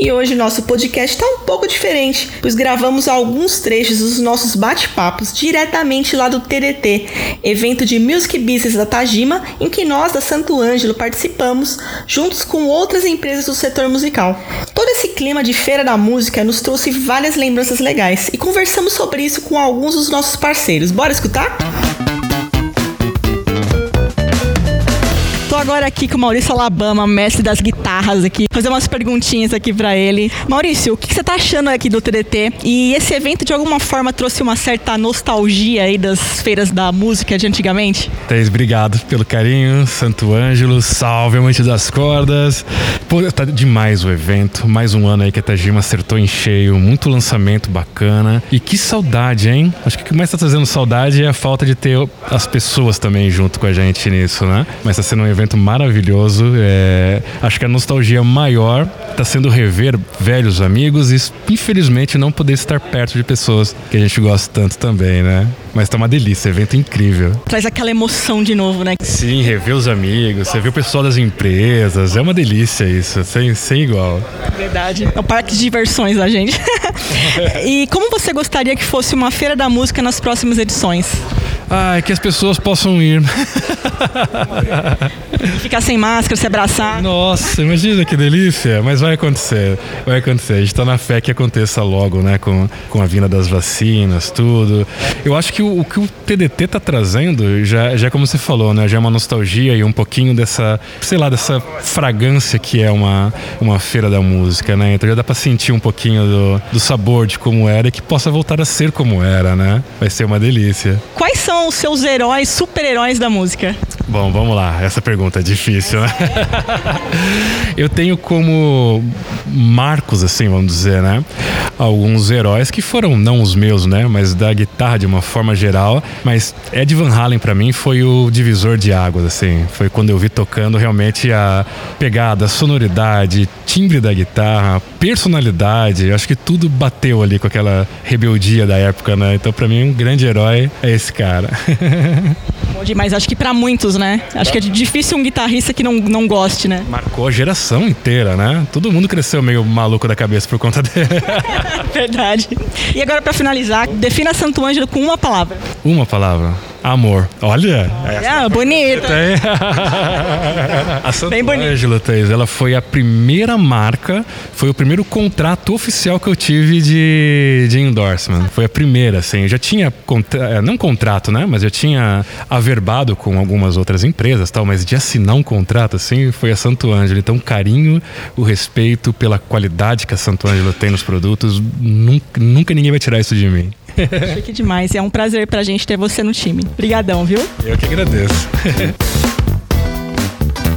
E hoje nosso podcast está um pouco diferente, pois gravamos alguns trechos dos nossos bate-papos diretamente lá do TDT, evento de Music Business da Tajima, em que nós da Santo Ângelo participamos, juntos com outras empresas do setor musical. Todo esse clima de feira da música nos trouxe várias lembranças legais e conversamos sobre isso com alguns dos nossos parceiros. Bora escutar? Aqui com o Maurício Alabama, mestre das guitarras aqui, fazer umas perguntinhas aqui para ele. Maurício, o que, você tá achando aqui do TDT? E esse evento de alguma forma trouxe uma certa nostalgia aí das feiras da música de antigamente? Thaís, obrigado pelo carinho. Santo Ângelo, salve, amante das cordas. Pô, tá demais o evento. Mais um ano aí que a Tajima acertou em cheio. Muito lançamento bacana. E que saudade, hein? Acho que o que mais tá trazendo saudade é a falta de ter as pessoas também junto com a gente nisso, né? Mas tá sendo um evento maravilhoso. É, acho que a nostalgia maior está sendo rever velhos amigos e, infelizmente, não poder estar perto de pessoas que a gente gosta tanto também, né? Mas tá uma delícia, evento incrível. Traz aquela emoção de novo, né? Sim, rever os amigos, você vê o pessoal das empresas, é uma delícia isso, sem, sem igual. Verdade. É um parque de diversões da gente. e como você gostaria que fosse uma feira da música nas próximas edições? Ai, que as pessoas possam ir. Ficar sem máscara, se abraçar. Nossa, imagina que delícia. Mas vai acontecer, vai acontecer. A gente tá na fé que aconteça logo, né? Com, com a vinda das vacinas, tudo. Eu acho que o, o que o TDT tá trazendo, já, já é como você falou, né? Já é uma nostalgia e um pouquinho dessa, sei lá, dessa fragrância que é uma, uma feira da música, né? Então já dá pra sentir um pouquinho do, do sabor de como era e que possa voltar a ser como era, né? Vai ser uma delícia. Quais são são os seus heróis, super-heróis da música? Bom, vamos lá. Essa pergunta é difícil, né? Eu tenho como marcos, assim, vamos dizer, né? Alguns heróis que foram não os meus, né? Mas da guitarra de uma forma geral. Mas Ed Van Halen para mim foi o divisor de águas, assim. Foi quando eu vi tocando realmente a pegada, a sonoridade, timbre da guitarra, personalidade. Eu acho que tudo bateu ali com aquela rebeldia da época, né? Então para mim um grande herói é esse cara. Bom demais, acho que para muitos, né? Acho que é difícil um guitarrista que não, não goste, né? Marcou a geração inteira, né? Todo mundo cresceu meio maluco da cabeça por conta dele. Verdade. E agora para finalizar, defina Santo Ângelo com uma palavra. Uma palavra. Amor. Olha. É, bonita. a Santo Bem Thaís, ela foi a primeira marca, foi o primeiro contrato oficial que eu tive de, de endorsement. Foi a primeira, assim. Eu já tinha, contra, não contrato, né? Mas eu tinha averbado com algumas outras empresas tal, mas de assinar um contrato, assim, foi a Santo Ângelo. Então, o carinho, o respeito pela qualidade que a Santo Ângelo tem nos produtos, nunca, nunca ninguém vai tirar isso de mim. Chique demais. É um prazer pra gente ter você no time. Obrigadão, viu? Eu que agradeço.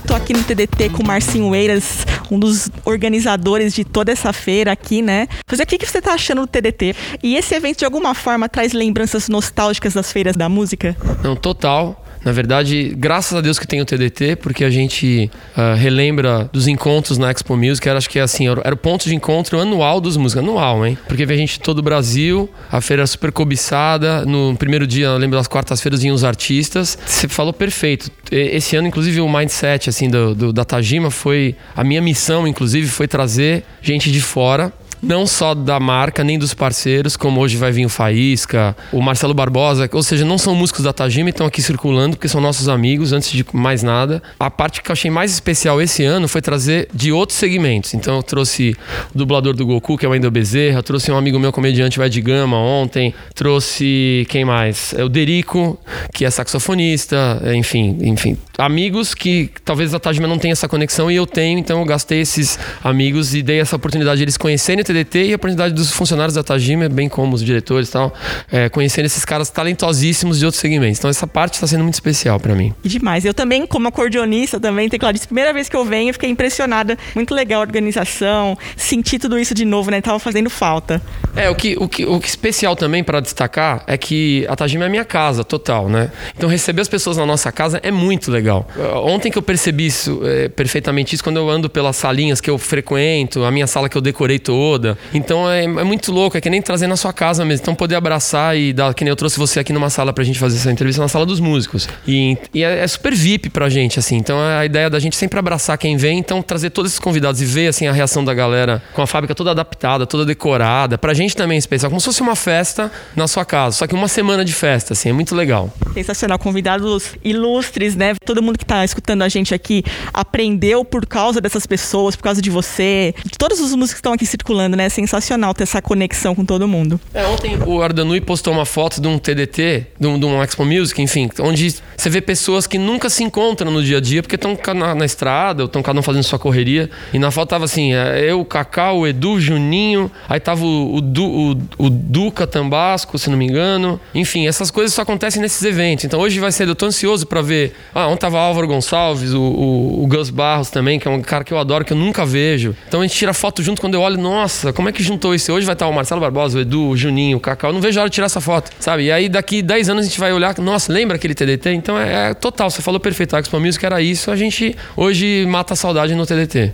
Tô aqui no TDT com o Marcinho Eiras, um dos organizadores de toda essa feira aqui, né? Fazer o que, que você tá achando do TDT? E esse evento, de alguma forma, traz lembranças nostálgicas das feiras da música? Não, total. Na verdade, graças a Deus que tem o TDT, porque a gente uh, relembra dos encontros na Expo Music. Era, acho que é assim, era o ponto de encontro anual dos músicos. Anual, hein? Porque vem gente de todo o Brasil, a feira é super cobiçada. No primeiro dia, eu lembro das quartas-feiras, vinham os artistas. Você falou perfeito. Esse ano, inclusive, o mindset assim, do, do, da Tajima foi. A minha missão, inclusive, foi trazer gente de fora não só da marca, nem dos parceiros, como hoje vai vir o Faísca, o Marcelo Barbosa, ou seja, não são músicos da Tajima e estão aqui circulando, porque são nossos amigos, antes de mais nada. A parte que eu achei mais especial esse ano foi trazer de outros segmentos. Então eu trouxe o dublador do Goku, que é o Wendel Bezerra, trouxe um amigo meu comediante, o Ed Gama, ontem, trouxe quem mais? É o Derico, que é saxofonista, enfim, enfim, amigos que talvez a Tajima não tenha essa conexão e eu tenho, então eu gastei esses amigos e dei essa oportunidade de eles conhecerem TDT e a oportunidade dos funcionários da Tajima, bem como os diretores e tal, é, conhecendo esses caras talentosíssimos de outros segmentos. Então essa parte está sendo muito especial para mim. E demais. Eu também, como acordeonista, também, tecladista, primeira vez que eu venho, fiquei impressionada. Muito legal a organização, sentir tudo isso de novo, né? Tava fazendo falta. É, o que, o que, o que especial também para destacar é que a Tajima é minha casa total, né? Então receber as pessoas na nossa casa é muito legal. Ontem que eu percebi isso, é, perfeitamente isso, quando eu ando pelas salinhas que eu frequento, a minha sala que eu decorei toda. Então é, é muito louco, é que nem trazer na sua casa mesmo. Então poder abraçar e dar, que nem eu trouxe você aqui numa sala pra gente fazer essa entrevista na sala dos músicos. E, e é, é, super VIP pra gente, assim. Então a ideia da gente sempre abraçar quem vem, então trazer todos esses convidados e ver assim a reação da galera com a fábrica toda adaptada, toda decorada. Pra gente também é especial, como se fosse uma festa na sua casa, só que uma semana de festa, assim, é muito legal. Sensacional, convidados ilustres, né? Todo mundo que tá escutando a gente aqui aprendeu por causa dessas pessoas, por causa de você, de todos os músicos que estão aqui circulando, né? É sensacional ter essa conexão com todo mundo. É, ontem o Ardanui postou uma foto de um TDT, de um, de um Expo Music, enfim, onde você vê pessoas que nunca se encontram no dia a dia porque estão na, na, estrada, ou estão cada um fazendo sua correria. E na foto tava assim, é, eu, o Cacau, o Edu, o Juninho, aí tava o, o, du, o, o Duca Tambasco, se não me engano. Enfim, essas coisas só acontecem nesses eventos. Então hoje vai ser, eu tô ansioso para ver. Ah, ontem tava Álvaro Gonçalves, o, o, o Gus Barros também, que é um cara que eu adoro, que eu nunca vejo. Então a gente tira foto junto quando eu olho, nossa, como é que juntou isso? Hoje vai estar o Marcelo Barbosa, o Edu, o Juninho, o Cacau. Eu não vejo a hora de tirar essa foto, sabe? E aí daqui 10 anos a gente vai olhar, nossa, lembra aquele TDT? Então é, é total, você falou perfeito, a Expo Music era isso, a gente hoje mata a saudade no TDT.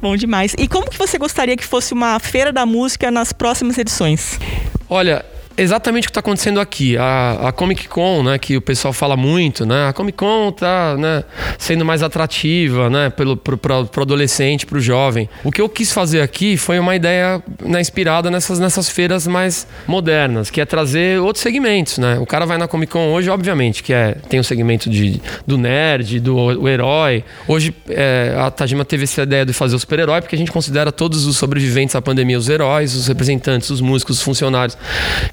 Bom demais. E como que você gostaria que fosse uma feira da música nas próximas edições? Olha, exatamente o que está acontecendo aqui. A, a, Comic Con, né, que o pessoal fala muito, né? A Comic Con está né, sendo mais atrativa, né, pelo pro, pro, pro adolescente, pro jovem. O que eu quis fazer aqui foi uma ideia né, inspirada nessas, nessas feiras mais modernas, que é trazer outros segmentos, né? O cara vai na Comic Con hoje, obviamente, que é tem o segmento de, do nerd, do o herói. Hoje é, a Tajima teve essa ideia de fazer o super-herói, porque a gente considera todos os sobreviventes à pandemia os heróis, os representantes, os músicos, os funcionários.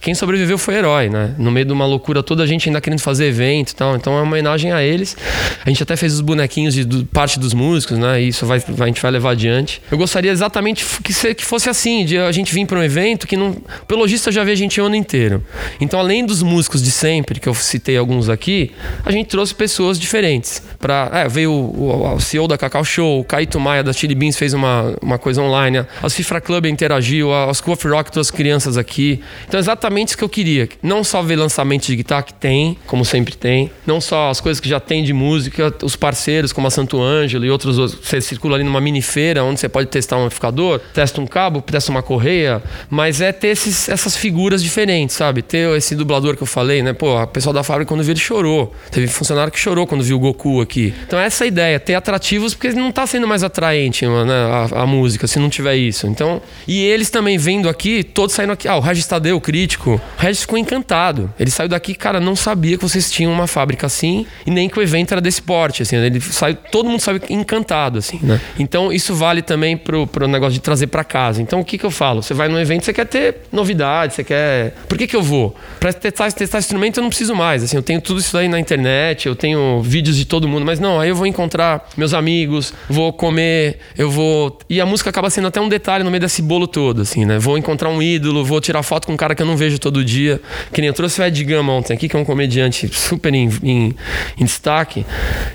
Quem quem sobreviveu foi herói, né? No meio de uma loucura toda, a gente ainda querendo fazer evento e tal. Então é uma homenagem a eles. A gente até fez os bonequinhos de, de parte dos músicos, né? E isso vai, a gente vai levar adiante. Eu gostaria exatamente que, que fosse assim, de a gente vir para um evento que não. Pelo lojista já vê a gente o ano inteiro. Então, além dos músicos de sempre, que eu citei alguns aqui, a gente trouxe pessoas diferentes. Pra, é, veio o, o, o CEO da Cacau Show, o Caíto Maia da Chili Beans fez uma, uma coisa online, a Cifra Club interagiu, a, a School of Rock trouxe crianças aqui. Então, exatamente isso que eu queria. Não só ver lançamento de guitarra que tem, como sempre tem, não só as coisas que já tem de música, os parceiros como a Santo Ângelo e outros. Você circula ali numa mini feira onde você pode testar um amplificador, testa um cabo, testa uma correia, mas é ter esses, essas figuras diferentes, sabe? Ter esse dublador que eu falei, né? Pô, a pessoa da fábrica quando viu ele chorou. Teve funcionário que chorou quando viu o Goku aqui. Então essa é a ideia, ter atrativos, porque não tá sendo mais atraente né, a, a música, se não tiver isso. Então, e eles também vendo aqui, todos saindo aqui. Ah, o Regis Tadeu, crítico, o Regis ficou encantado. Ele saiu daqui, cara, não sabia que vocês tinham uma fábrica assim e nem que o evento era desse porte, assim. Ele saiu, todo mundo saiu encantado, assim, né? Então isso vale também pro, pro negócio de trazer para casa. Então o que que eu falo? Você vai num evento, você quer ter novidade, você quer. Por que que eu vou? Para testar, testar instrumento eu não preciso mais. Assim, eu tenho tudo isso aí na internet, eu tenho vídeos de todo mundo, mas não, aí eu vou encontrar meus amigos, vou comer, eu vou. E a música acaba sendo até um detalhe no meio desse bolo todo, assim, né? Vou encontrar um ídolo, vou tirar foto com um cara que eu não vejo todo dia. Que nem eu trouxe o Ed Gama ontem aqui, que é um comediante super em, em, em, destaque.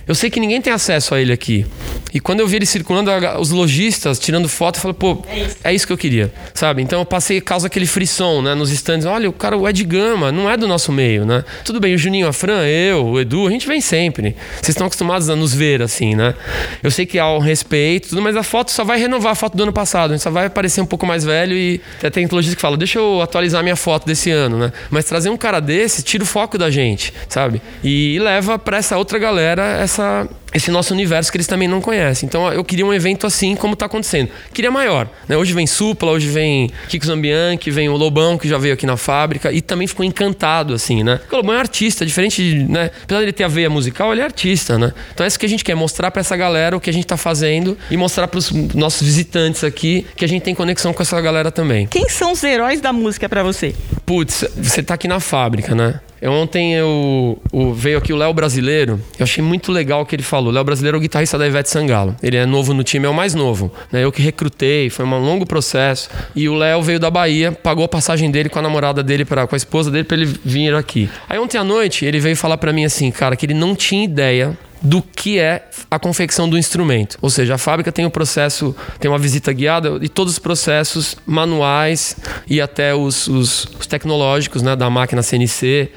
Eu sei que ninguém tem acesso a ele aqui. E quando eu vi ele circulando, os lojistas tirando foto, eu falei, pô, é isso. é isso que eu queria, sabe? Então eu passei, causa aquele frisson, né, nos stands. Olha, o cara, o Ed Gama, não é do nosso meio, né? Tudo bem, o Juninho, a Fran, eu, o Edu, a gente vem sempre. Vocês estão acostumados a nos ver, assim, né? Eu sei que há um respeito, tudo, mas a foto só vai renovar a foto do ano passado. A gente só vai aparecer um pouco mais velho e até tem lojista que fala, deixa eu atualizar minha foto desse desse ano, né? Mas trazer um cara desse tira o foco da gente, sabe? E leva para essa outra galera essa esse nosso universo que eles também não conhecem. Então eu queria um evento assim como está acontecendo. Queria maior. Né? Hoje vem Supla, hoje vem Kiko Zambianchi, vem o Lobão, que já veio aqui na fábrica, e também ficou encantado, assim, né? Porque o Lobão é artista, diferente de, né? Apesar de ele ter a veia musical, ele é artista, né? Então é isso que a gente quer, mostrar para essa galera o que a gente está fazendo e mostrar para os nossos visitantes aqui que a gente tem conexão com essa galera também. Quem são os heróis da música para você? Putz, você tá aqui na fábrica, né? Eu, ontem eu, o- veio aqui o Léo Brasileiro. Eu achei muito legal o que ele falou. Léo Brasileiro é o guitarrista da Ivete Sangalo. Ele é novo no time, é o mais novo. Né? Eu que recrutei, foi um longo processo. E o Léo veio da Bahia, pagou a passagem dele com a namorada dele, pra, com a esposa dele, pra ele vir aqui. Aí ontem à noite ele veio falar pra mim assim, cara, que ele não tinha ideia do que é a confecção do instrumento. Ou seja, a fábrica tem o processo, tem uma visita guiada e todos os processos manuais e até os, os- os tecnológicos né, da máquina CNC.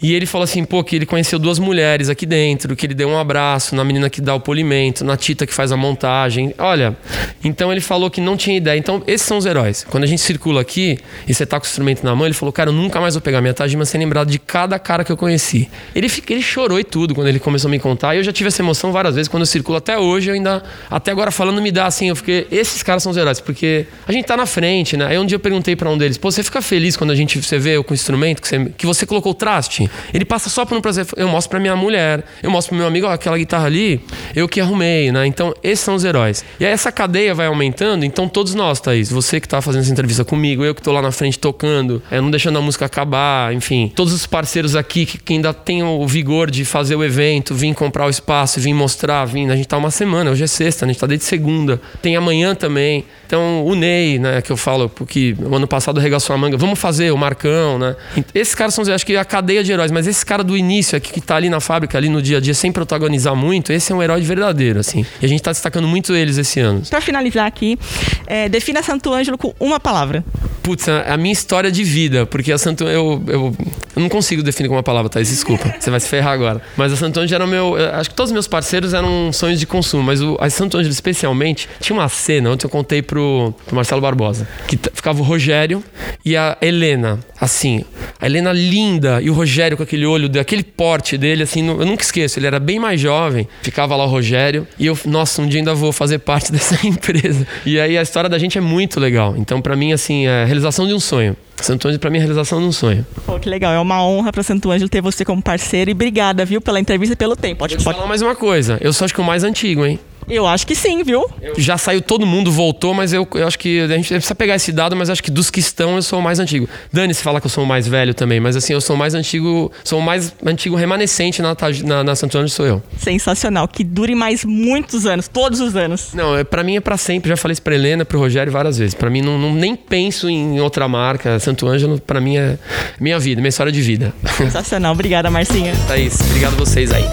E ele falou assim, pô, que ele conheceu duas mulheres aqui dentro, que ele deu um abraço na menina que dá o polimento, na Tita que faz a montagem. Olha, então ele falou que não tinha ideia. Então, esses são os heróis. Quando a gente circula aqui e você tá com o instrumento na mão, ele falou, cara, eu nunca mais vou pegar minha Tajima sem lembrar de cada cara que eu conheci. Ele, ele chorou e tudo quando ele começou a me contar. E eu já tive essa emoção várias vezes. Quando eu circulo até hoje, eu ainda, até agora falando, me dá assim, eu fiquei, esses caras são os heróis, porque a gente tá na frente, né? Aí um dia eu perguntei pra um deles, pô, você fica feliz quando a gente, você vê eu com o instrumento, que você, que você colocou o traste? Ele passa só por um prazer. Eu mostro pra minha mulher, eu mostro pro meu amigo, ó, aquela guitarra ali, eu que arrumei, né? Então, esses são os heróis. E aí essa cadeia vai aumentando, então todos nós, Thaís, você que tá fazendo essa entrevista comigo, eu que tô lá na frente tocando, é, não deixando a música acabar, enfim, todos os parceiros aqui que, que ainda têm o vigor de fazer o evento, vir comprar o espaço, vir mostrar, vir. A gente tá uma semana, hoje é sexta, a gente tá desde segunda. Tem amanhã também. Então, o Ney, né, que eu falo, porque o ano passado arregaçou a manga, vamos fazer, o Marcão, né? Esses caras são, acho que a cadeia de heróis, mas esse cara do início aqui, que tá ali na fábrica, ali no dia a dia, sem protagonizar muito, esse é um herói verdadeiro, assim. E a gente tá destacando muito eles esse ano. Pra finalizar aqui, é, defina Santo Ângelo com uma palavra. Putz, a minha história de vida, porque a Santo eu, eu, eu não consigo definir com uma palavra, Thaís, desculpa. Você vai se ferrar agora. Mas a Santo Ângelo era o meu. Acho que todos os meus parceiros eram sonhos de consumo, mas o, a Santo Ângelo, especialmente, tinha uma cena, ontem eu contei pro, pro Marcelo Barbosa, que ficava o Rogério e a Helena, assim. A Helena linda e o Rogério com aquele olho, aquele porte dele, assim, eu nunca esqueço. Ele era bem mais jovem, ficava lá o Rogério, e eu, nossa, um dia ainda vou fazer parte dessa empresa. E aí a história da gente é muito legal. Então, pra mim, assim, é a realização de um sonho. Santo Ângelo, pra mim, é a realização de um sonho. Pô, que legal. É uma honra pra Santo Ângelo ter você como parceiro. E obrigada, viu, pela entrevista e pelo tempo. Pode, pode... falar mais uma coisa. Eu só acho que o mais antigo, hein? Eu acho que sim, viu? Já saiu todo mundo, voltou, mas eu, eu acho que a gente precisa pegar esse dado, mas acho que dos que estão eu sou o mais antigo. Dane se falar que eu sou o mais velho também, mas assim, eu sou o mais antigo, sou o mais antigo remanescente na, na, na Santo Ângelo, sou eu. Sensacional. Que dure mais muitos anos, todos os anos. Não, é, pra mim é pra sempre. Já falei isso pra Helena, pro Rogério várias vezes. Pra mim, não, não- nem penso em outra marca. Santo Ângelo, pra mim, é minha vida, minha história de vida. Sensacional. Obrigada, Marcinha. Thaís, obrigado a vocês aí.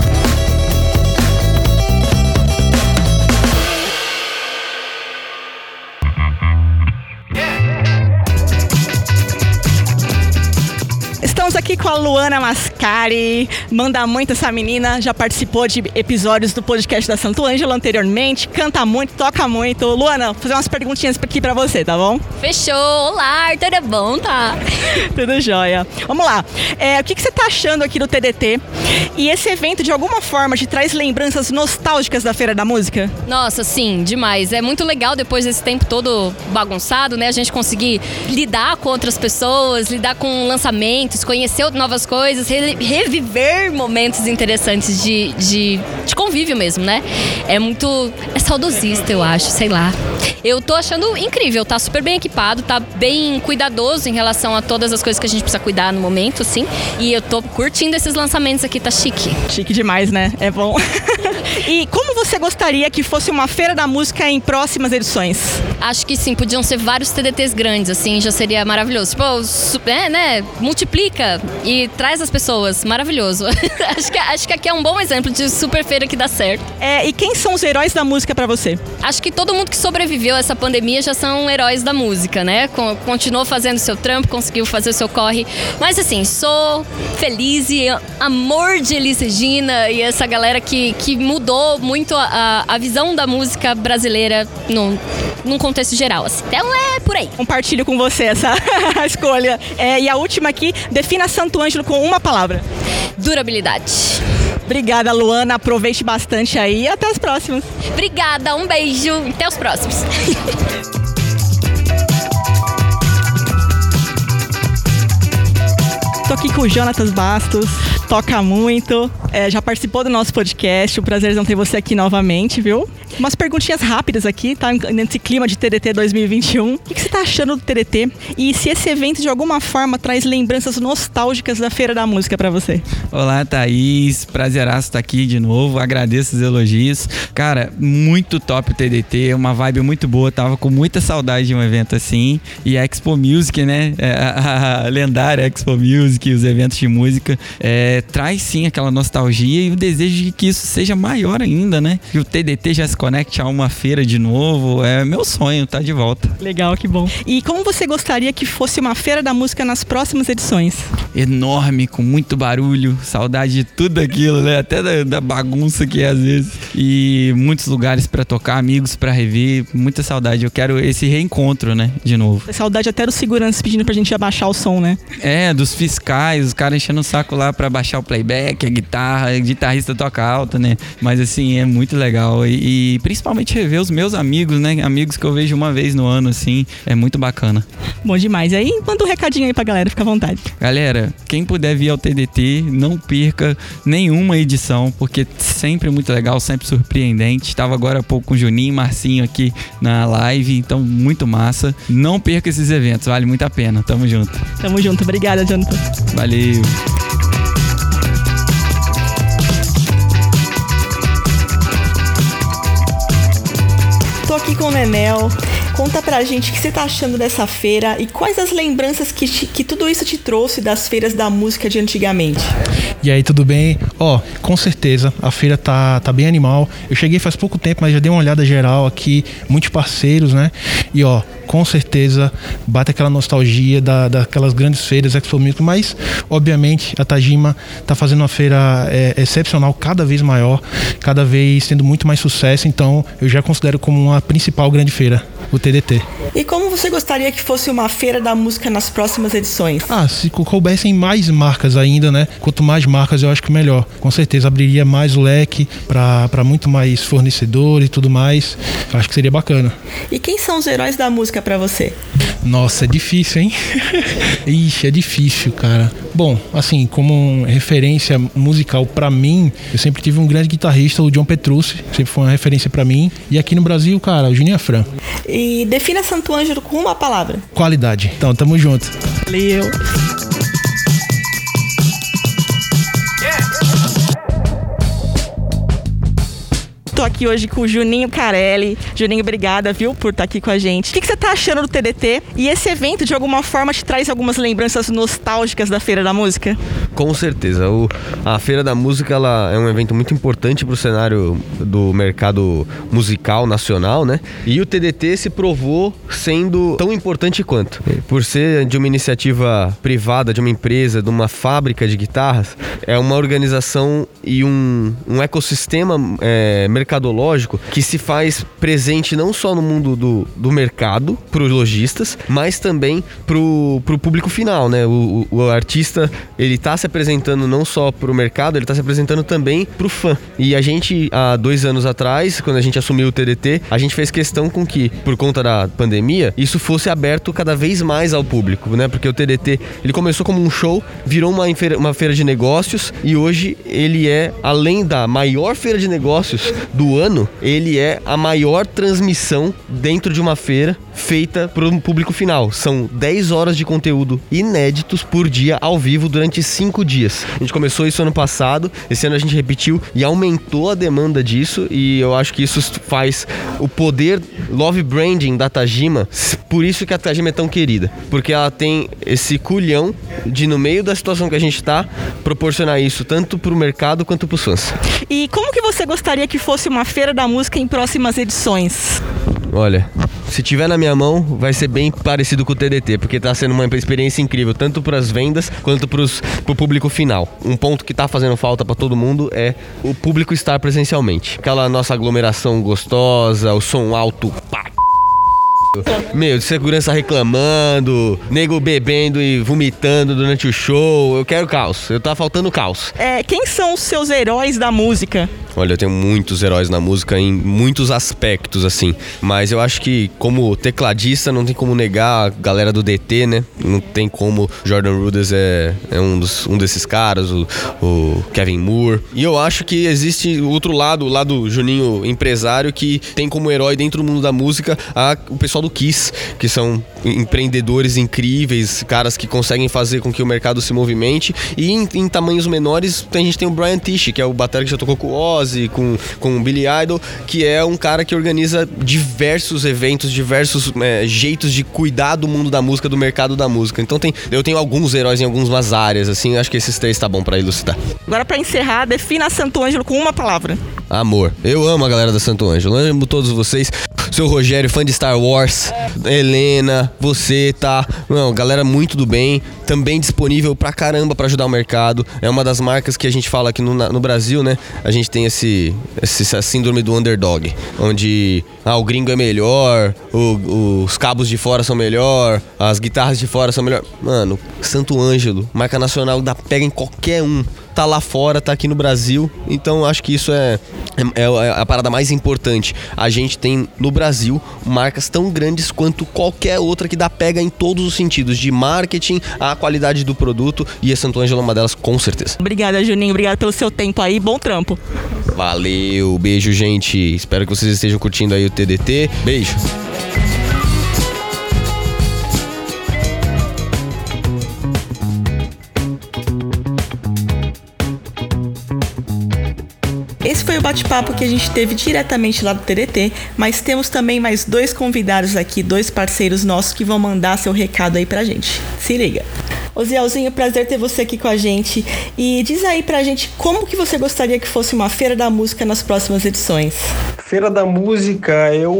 Aqui com a Luana Mascari. Manda muito essa menina. Já participou de episódios do podcast da Santo Ângelo anteriormente. Canta muito, toca muito. Luana, vou fazer umas perguntinhas aqui pra você, tá bom? Fechou! Olá, tudo é bom, tá? Tudo jóia. Vamos lá. É, o que, que você tá achando aqui do TDT? E esse evento, de alguma forma, te traz lembranças nostálgicas da Feira da Música? Nossa, sim, demais. É muito legal depois desse tempo todo bagunçado, né? A gente conseguir lidar com outras pessoas, lidar com lançamentos, conhecer novas coisas, re- reviver momentos interessantes de, de, de convívio mesmo, né? É muito. É saudosista, eu acho, sei lá. Eu tô achando incrível, tá super bem equipado, tá bem cuidadoso em relação a todas as coisas que a gente precisa cuidar no momento, assim. E eu tô curtindo esses lançamentos aqui, tá chique. Chique demais, né? É bom. e como você gostaria que fosse uma Feira da Música em próximas edições? Acho que sim, podiam ser vários TDTs grandes, assim, já seria maravilhoso. Tipo, é, né? Multiplica e traz as pessoas. Maravilhoso. acho, que, acho que aqui é um bom exemplo de super feira que dá certo. É, e quem são os heróis da música pra você? Acho que todo mundo que sobreviveu a essa pandemia já são heróis da música, né? Con- Continuou fazendo seu trampo, conseguiu fazer o seu corre. Mas assim, sou feliz e amor de Elis Regina e essa galera que, que mudou muito a, a visão da música brasileira num, num contexto geral. Assim. Então é por aí. Compartilho com você essa escolha. É, e a última aqui, defina Santo Ângelo com uma palavra. Durabilidade. Obrigada, Luana. Aproveite bastante aí e até as próximas. Obrigada, um beijo. Até os próximos. Tô aqui com o Jonatas Bastos. Toca muito, é, já participou do nosso podcast. O prazer é ter você aqui novamente, viu? Umas perguntinhas rápidas aqui, tá? Nesse clima de TDT 2021. O que, que você tá achando do TDT? E se esse evento de alguma forma traz lembranças nostálgicas da Feira da Música para você? Olá, Thaís. Prazeraço estar aqui de novo. Agradeço os elogios. Cara, muito top o TDT, uma vibe muito boa. Tava com muita saudade de um evento assim. E a Expo Music, né? É, a, a lendária Expo Music, os eventos de música, é, traz sim aquela nostalgia e o desejo de que isso seja maior ainda, né? Que o TDT já se conecte a uma feira de novo. É meu sonho, tá de volta. Legal, que bom. E como você gostaria que fosse uma feira da música nas próximas edições? Enorme, com muito barulho, saudade de tudo aquilo, né? Até da, da bagunça que é às vezes. E muitos lugares para tocar, amigos para rever, muita saudade. Eu quero esse reencontro, né? De novo. Saudade até dos seguranças pedindo pra gente abaixar o som, né? É, dos fiscais, os caras enchendo o saco lá para baixar o playback, a guitarra, a guitarrista toca alta, né? Mas assim, é muito legal. E, e principalmente rever os meus amigos, né? Amigos que eu vejo uma vez no ano, assim, é muito bacana. Bom demais. Aí, manda um recadinho aí pra galera, fica à vontade. Galera, quem puder vir ao TDT, não perca nenhuma edição, porque sempre muito legal, sempre surpreendente. Estava agora há pouco com o Juninho e Marcinho aqui na live, então muito massa. Não perca esses eventos, vale muito a pena. Tamo junto. Tamo junto. Obrigada, Jonathan. Valeu. Tô aqui com o Nenel. Conta pra gente o que você tá achando dessa feira e quais as lembranças que, te, que tudo isso te trouxe das feiras da música de antigamente. E aí, tudo bem? Ó, com certeza, a feira tá, tá bem animal. Eu cheguei faz pouco tempo, mas já dei uma olhada geral aqui, muitos parceiros, né? E ó, com certeza bate aquela nostalgia da, daquelas grandes feiras Expo Music, mas obviamente a Tajima está fazendo uma feira é, excepcional, cada vez maior, cada vez tendo muito mais sucesso, então eu já considero como uma principal grande feira, o TDT. E como você gostaria que fosse uma feira da música nas próximas edições? Ah, se coubessem mais marcas ainda, né? Quanto mais marcas eu acho que melhor. Com certeza abriria mais o leque para muito mais fornecedores e tudo mais. Acho que seria bacana. E quem são os heróis da música para você? Nossa, é difícil, hein? Ixi, é difícil, cara. Bom, assim, como referência musical para mim, eu sempre tive um grande guitarrista, o John Petrucci, sempre foi uma referência para mim. E aqui no Brasil, cara, o Juninho Afran. E defina Santo Ângelo com uma palavra. Qualidade. Então, tamo junto. Valeu. Tô aqui hoje com o Juninho Carelli. Juninho, obrigada, viu, por estar aqui com a gente. O que, você tá achando do TDT? E esse evento, de alguma forma, te traz algumas lembranças nostálgicas da Feira da Música? Com certeza. O, a Feira da Música ela é um evento muito importante para o cenário do mercado musical nacional, né? E o TDT se provou sendo tão importante quanto. Por ser de uma iniciativa privada, de uma empresa, de uma fábrica de guitarras, é uma organização e um, um ecossistema é, mercadológico que se faz presente não só no mundo do, do mercado, para os lojistas, mas também para o público final, né? O, o, o artista, ele tá se apresentando não só para o mercado, ele está se apresentando também para o fã. E a gente, há dois anos atrás, quando a gente assumiu o TDT, a gente fez questão com que, por conta da pandemia, isso fosse aberto cada vez mais ao público, né? Porque o TDT, ele começou como um show, virou uma uma feira de negócios e hoje ele é, além da maior feira de negócios do ano, ele é a maior transmissão dentro de uma feira feita para um público final. São 10 horas de conteúdo inéditos por dia ao vivo durante 5 dias. A gente começou isso ano passado, esse ano a gente repetiu e aumentou a demanda disso e eu acho que isso faz o poder love branding da Tajima, por isso que a Tajima é tão querida, porque ela tem esse culhão de no meio da situação que a gente está proporcionar isso tanto para o mercado quanto para os fãs. E como que você gostaria que fosse uma feira da música em próximas edições? Olha, se tiver na minha mão, vai ser bem parecido com o TDT, porque tá sendo uma experiência incrível, tanto para as vendas quanto para o público final. Um ponto que tá fazendo falta para todo mundo é o público estar presencialmente. Aquela nossa aglomeração gostosa, o som alto, pá, meu, de segurança reclamando, nego bebendo e vomitando durante o show. Eu quero caos. Eu tá faltando caos. É, quem são os seus heróis da música? Olha, eu tenho muitos heróis na música em muitos aspectos, assim. Mas eu acho que, como tecladista, não tem como negar a galera do DT, né? Não tem como. Jordan Rudess é, é um, dos, um desses caras, o, o Kevin Moore. E eu acho que existe outro lado, o lado Juninho empresário, que tem como herói dentro do mundo da música a, o pessoal do Kiss, que são empreendedores incríveis, caras que conseguem fazer com que o mercado se movimente. E em, em tamanhos menores, a gente tem o Brian Tish, que é o batera que já tocou com o Ozzy, com, com o Billy Idol, que é um cara que organiza diversos eventos, diversos é, jeitos de cuidar do mundo da música, do mercado da música. Então tem, eu tenho alguns heróis em algumas áreas, assim, acho que esses três tá bom para elucidar. Agora, para encerrar, defina Santo Ângelo com uma palavra. Amor. Eu amo a galera da Santo Ângelo. Amo todos vocês. Seu Rogério, fã de Star Wars. Helena, você, tá? Não, galera muito do bem. Também disponível pra caramba pra ajudar o mercado. É uma das marcas que a gente fala aqui no, no Brasil, né? A gente tem esse essa síndrome do underdog. Onde ah, o gringo é melhor, o, os cabos de fora são melhor, as guitarras de fora são melhor. Mano, Santo Ângelo, marca nacional, dá pega em qualquer um tá lá fora, tá aqui no Brasil. Então acho que isso é, é, é, a parada mais importante. A gente tem no Brasil marcas tão grandes quanto qualquer outra que dá pega em todos os sentidos, de marketing, a qualidade do produto e a Santo Ângelo é uma delas com certeza. Obrigada, Juninho. Obrigada pelo seu tempo aí. Bom trampo. Valeu, beijo, gente. Espero que vocês estejam curtindo aí o TDT. Beijo. Bate-papo que a gente teve diretamente lá do TDT, mas temos também mais dois convidados aqui, dois parceiros nossos que vão mandar seu recado aí pra gente. Se liga. Ozielzinho, prazer ter você aqui com a gente. E diz aí pra gente como que você gostaria que fosse uma Feira da Música nas próximas edições. Feira da Música, eu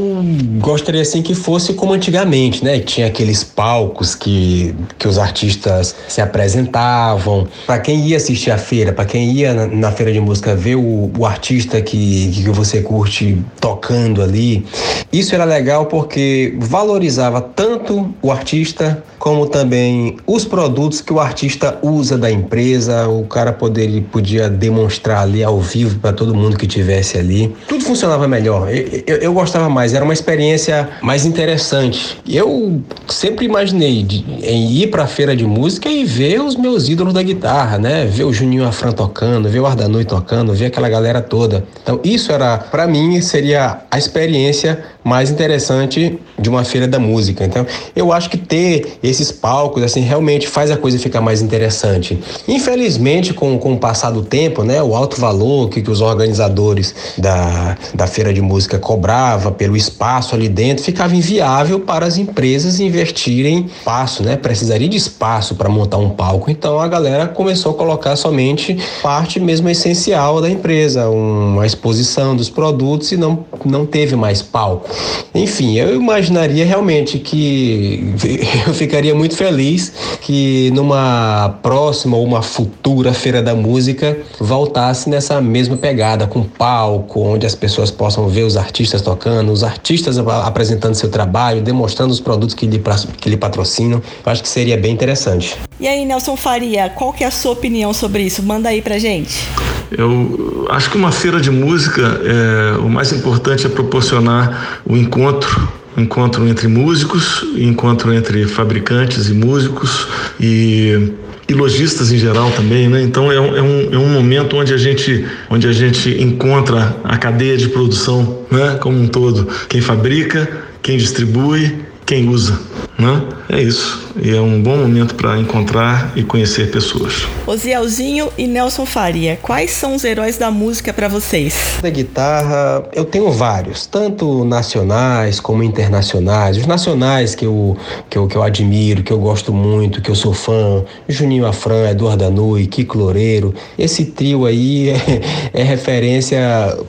gostaria assim que fosse como antigamente, né? Tinha aqueles palcos que, que os artistas se apresentavam. Para quem ia assistir a feira, para quem ia na, na, feira de música ver o, o artista que, que você curte tocando ali, isso era legal porque valorizava tanto o artista como também os produtos que o artista usa da empresa. O cara poderia, podia demonstrar ali ao vivo para todo mundo que tivesse ali. Tudo funcionava melhor. Eu, eu, eu, gostava mais, era uma experiência mais interessante. Eu sempre imaginei de, em ir para a feira de música e ver os meus ídolos da guitarra, né? Ver o Juninho Afran tocando, ver o Ardanui tocando, ver aquela galera toda. Então, isso era, para mim, seria a experiência mais interessante de uma feira da música. Então, eu acho que ter esses palcos, assim, realmente faz a coisa ficar mais interessante. Infelizmente, com, com o passar do tempo, né, o alto valor que, que os organizadores da, da feira de música cobrava pelo espaço ali dentro ficava inviável para as empresas investirem espaço, né? Precisaria de espaço para montar um palco. Então, a galera começou a colocar somente parte mesmo essencial da empresa, uma exposição dos produtos e não, não teve mais palco. Enfim, eu imaginaria realmente que eu ficaria muito feliz que numa próxima ou uma futura feira da música voltasse nessa mesma pegada, com palco, onde as pessoas possam ver os artistas tocando, os artistas apresentando seu trabalho, demonstrando os produtos que lhe, que lhe patrocinam. Eu acho que seria bem interessante. E aí, Nelson Faria, qual que é a sua opinião sobre isso? Manda aí pra gente. Eu acho que uma feira de música, é, o mais importante é proporcionar o encontro encontro entre músicos, encontro entre fabricantes e músicos e e lojistas em geral também, né? Então é um, é um, é um momento onde a gente onde a gente encontra a cadeia de produção, né? Como um todo, quem fabrica, quem distribui, quem usa, né? É isso e é um bom momento para encontrar e conhecer pessoas. Osielzinho e Nelson Faria, quais são os heróis da música para vocês? Da guitarra, eu tenho vários, tanto nacionais como internacionais. Os nacionais que eu, que eu, que eu admiro, que eu gosto muito, que eu sou fã, Juninho Afran, Eduardo Anui, Kiko Loureiro. Esse trio aí é, é referência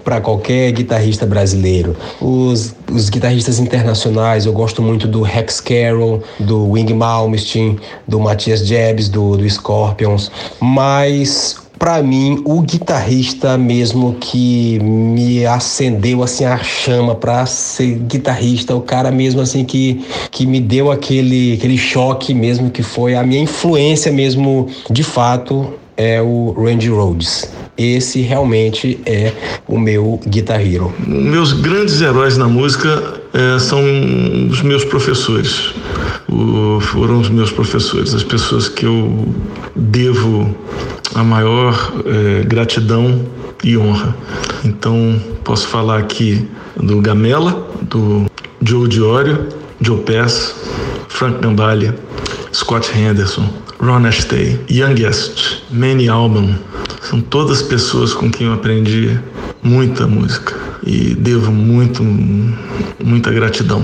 para qualquer guitarrista brasileiro. Os, os guitarristas internacionais, eu gosto muito do Rex Carroll, do Wing Malmsteen, do Matias Jebs, do, do Scorpions, mas para mim, o guitarrista mesmo que me acendeu assim a chama para ser guitarrista, o cara mesmo assim que, que me deu aquele, aquele choque mesmo que foi a minha influência mesmo de fato é o Randy Rhodes. Esse realmente é o meu Guitar Hero. Meus grandes heróis na música é, são os meus professores. O, foram os meus professores, as pessoas que eu devo a maior é, gratidão e honra. Então, posso falar aqui do Gamela, do Joe Diorio, Joe Pass, Frank Gambale, Scott Henderson, Ron Ashtay, Youngest, Manny Album. São todas pessoas com quem eu aprendi muita música e devo muito, muita gratidão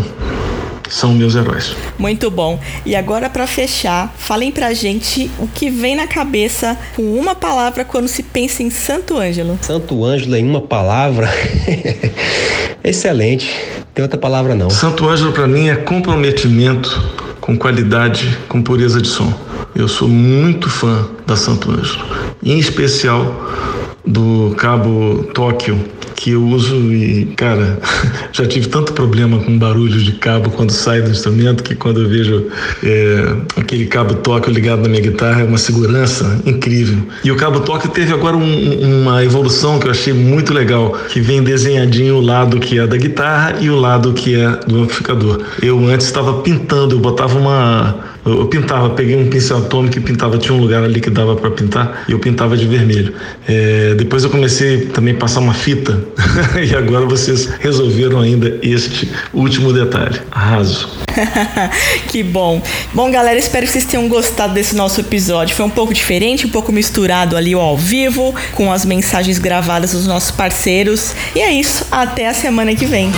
são meus heróis. Muito bom. E agora para fechar, falem pra gente o que vem na cabeça com uma palavra quando se pensa em Santo Ângelo. Santo Ângelo em uma palavra? Excelente. Tem outra palavra não. Santo Ângelo para mim é comprometimento com qualidade, com pureza de som. Eu sou muito fã da Santo Ângelo, em especial do cabo Tóquio que eu uso e, cara, já tive tanto problema com barulho de cabo quando sai do instrumento que quando eu vejo é, aquele cabo toque ligado na minha guitarra é uma segurança incrível. E o cabo toque teve agora um, uma evolução que eu achei muito legal, que vem desenhadinho o lado que é da guitarra e o lado que é do amplificador. Eu antes estava pintando, eu botava uma eu, pintava, peguei um pincel atômico e pintava, tinha um lugar ali que dava para pintar e eu pintava de vermelho. É, depois eu comecei também a passar uma fita e agora vocês resolveram ainda este último detalhe. Arraso. que bom. Bom, galera, espero que vocês tenham gostado desse nosso episódio. Foi um pouco diferente, um pouco misturado ali ao vivo, com as mensagens gravadas dos nossos parceiros. E é isso. Até a semana que vem.